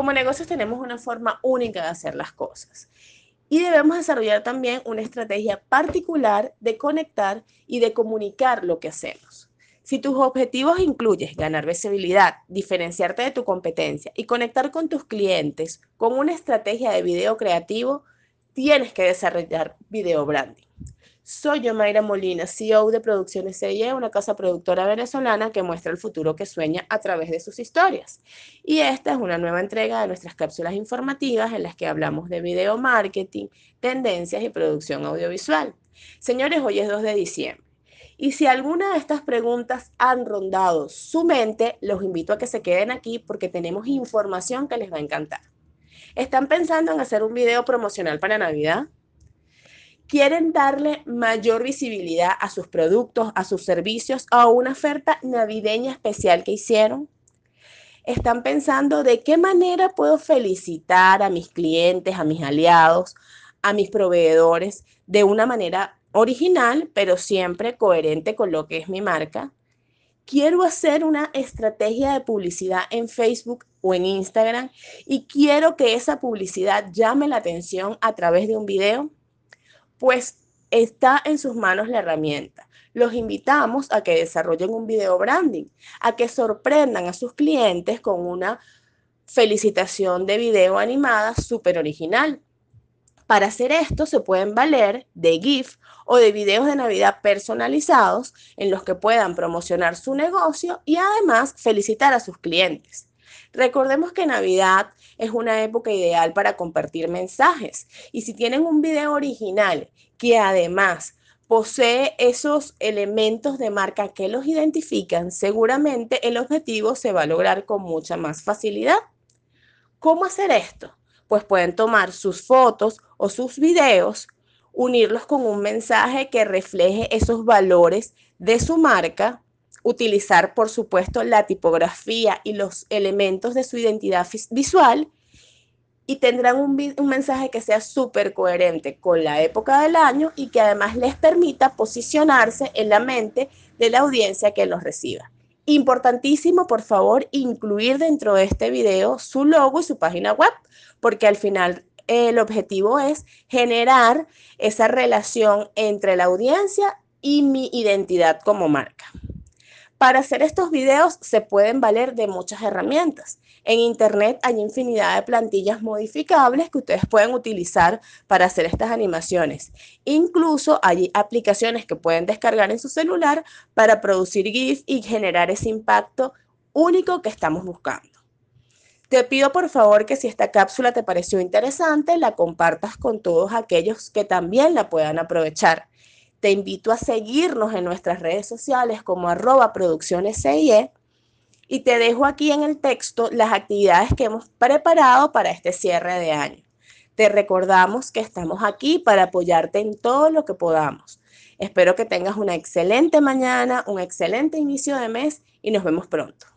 Como negocios tenemos una forma única de hacer las cosas y debemos desarrollar también una estrategia particular de conectar y de comunicar lo que hacemos. Si tus objetivos incluyen ganar visibilidad, diferenciarte de tu competencia y conectar con tus clientes con una estrategia de video creativo, tienes que desarrollar video branding. Soy yo, Mayra Molina, CEO de Producciones CIE, una casa productora venezolana que muestra el futuro que sueña a través de sus historias. Y esta es una nueva entrega de nuestras cápsulas informativas en las que hablamos de video marketing, tendencias y producción audiovisual. Señores, hoy es 2 de diciembre. Y si alguna de estas preguntas han rondado su mente, los invito a que se queden aquí porque tenemos información que les va a encantar. ¿Están pensando en hacer un video promocional para Navidad? Quieren darle mayor visibilidad a sus productos, a sus servicios, a una oferta navideña especial que hicieron. Están pensando de qué manera puedo felicitar a mis clientes, a mis aliados, a mis proveedores de una manera original, pero siempre coherente con lo que es mi marca. Quiero hacer una estrategia de publicidad en Facebook o en Instagram y quiero que esa publicidad llame la atención a través de un video pues está en sus manos la herramienta. Los invitamos a que desarrollen un video branding, a que sorprendan a sus clientes con una felicitación de video animada súper original. Para hacer esto se pueden valer de GIF o de videos de Navidad personalizados en los que puedan promocionar su negocio y además felicitar a sus clientes. Recordemos que Navidad es una época ideal para compartir mensajes y si tienen un video original que además posee esos elementos de marca que los identifican, seguramente el objetivo se va a lograr con mucha más facilidad. ¿Cómo hacer esto? Pues pueden tomar sus fotos o sus videos, unirlos con un mensaje que refleje esos valores de su marca utilizar, por supuesto, la tipografía y los elementos de su identidad visual y tendrán un, un mensaje que sea súper coherente con la época del año y que además les permita posicionarse en la mente de la audiencia que los reciba. Importantísimo, por favor, incluir dentro de este video su logo y su página web, porque al final el objetivo es generar esa relación entre la audiencia y mi identidad como marca. Para hacer estos videos se pueden valer de muchas herramientas. En Internet hay infinidad de plantillas modificables que ustedes pueden utilizar para hacer estas animaciones. Incluso hay aplicaciones que pueden descargar en su celular para producir GIF y generar ese impacto único que estamos buscando. Te pido por favor que si esta cápsula te pareció interesante, la compartas con todos aquellos que también la puedan aprovechar. Te invito a seguirnos en nuestras redes sociales como arroba producciones CIE y te dejo aquí en el texto las actividades que hemos preparado para este cierre de año. Te recordamos que estamos aquí para apoyarte en todo lo que podamos. Espero que tengas una excelente mañana, un excelente inicio de mes y nos vemos pronto.